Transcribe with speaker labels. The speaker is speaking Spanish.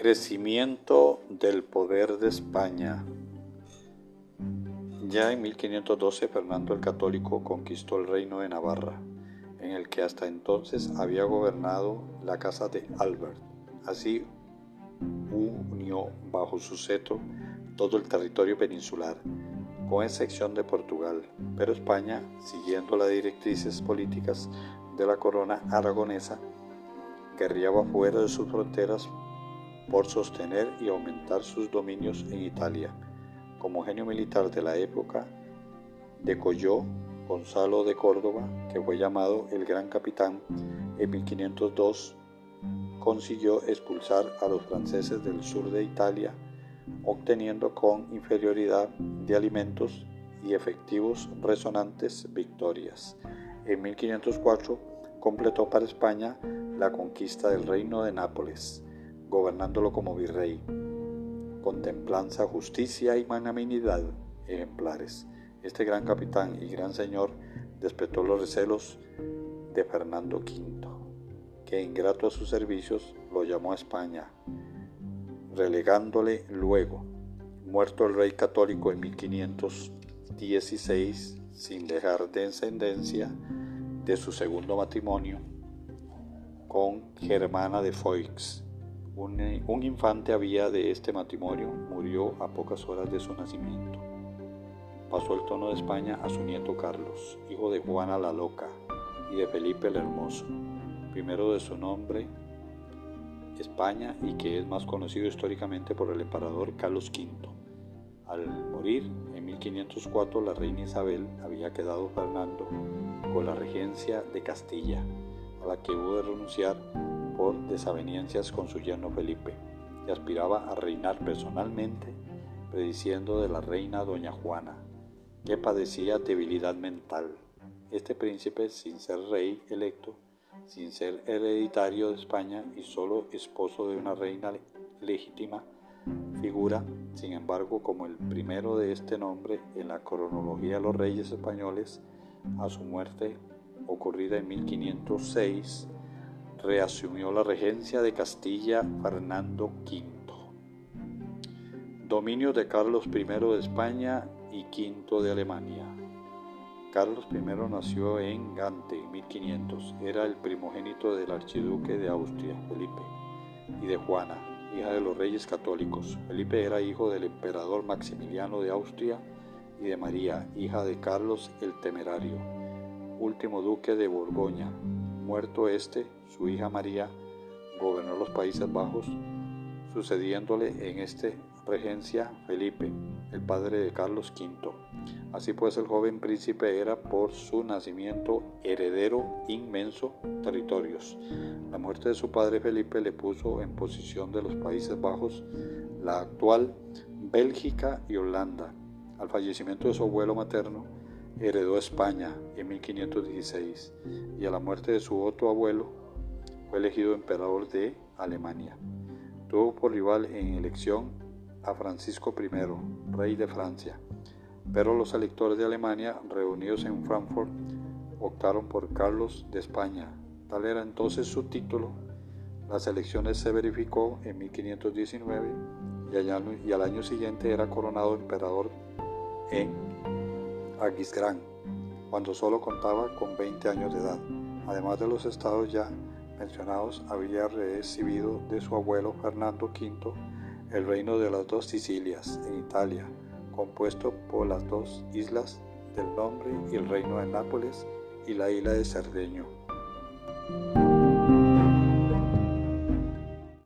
Speaker 1: Crecimiento del poder de España. Ya en 1512 Fernando el Católico conquistó el reino de Navarra, en el que hasta entonces había gobernado la casa de Albert. Así unió bajo su cetro todo el territorio peninsular, con excepción de Portugal, pero España, siguiendo las directrices políticas de la corona aragonesa, guerreaba fuera de sus fronteras por sostener y aumentar sus dominios en Italia. Como genio militar de la época, decolló Gonzalo de Córdoba, que fue llamado el Gran Capitán, en 1502 consiguió expulsar a los franceses del sur de Italia, obteniendo con inferioridad de alimentos y efectivos resonantes victorias. En 1504 completó para España la conquista del reino de Nápoles gobernándolo como virrey, con templanza, justicia y magnanimidad ejemplares. Este gran capitán y gran señor despertó los recelos de Fernando V, que ingrato a sus servicios lo llamó a España, relegándole luego, muerto el rey católico en 1516, sin dejar descendencia de su segundo matrimonio con Germana de Foix, eh, un, infante había de este matrimonio, murió a pocas horas de su nacimiento. Pasó el trono de España a su nieto Carlos, hijo de Juana la Loca y de Felipe el Hermoso, primero de su nombre España y que es más conocido históricamente por el emperador Carlos V. Al morir en 1504 la reina Isabel había quedado Fernando con la regencia de Castilla, a la que hubo de renunciar por desavenencias con su yerno Felipe, y aspiraba a reinar personalmente, prediciendo de la reina doña Juana, que padecía debilidad mental. Este príncipe, sin ser rey electo, sin ser hereditario de España y solo esposo de una reina legítima, figura, sin embargo, como el primero de este nombre en la cronología de los reyes españoles a su muerte ocurrida en 1506 reasumió la regencia de Castilla Fernando V. Dominio de Carlos I de España y V de Alemania. Carlos I nació en Gante en 1500. Era el primogénito del archiduque de Austria, Felipe, y de Juana, hija de los reyes católicos. Felipe era hijo del emperador Maximiliano de Austria y de María, hija de Carlos el Temerario, último duque de Borgoña, Muerto este, su hija María gobernó los Países Bajos, sucediéndole en esta regencia Felipe, el padre de Carlos V. Así pues el joven príncipe era por su nacimiento heredero inmenso territorios. La muerte de su padre Felipe le puso en posición de los Países Bajos, la actual Bélgica y Holanda. Al fallecimiento de su abuelo materno, heredó España en 1516 y a la muerte de su otro abuelo fue elegido emperador de Alemania. Tuvo por rival en elección a Francisco I, rey de Francia, pero los electores de Alemania reunidos en Frankfurt optaron por Carlos de España. Tal era entonces su título. Las elecciones se verificó en 1519 y al año siguiente era coronado emperador en Aquisgrán, cuando solo contaba con 20 años de edad. Además de los estados ya mencionados, había recibido de su abuelo Fernando V el reino de las dos Sicilias en Italia, compuesto por las dos islas del nombre y el reino de Nápoles y la isla de Cerdeño.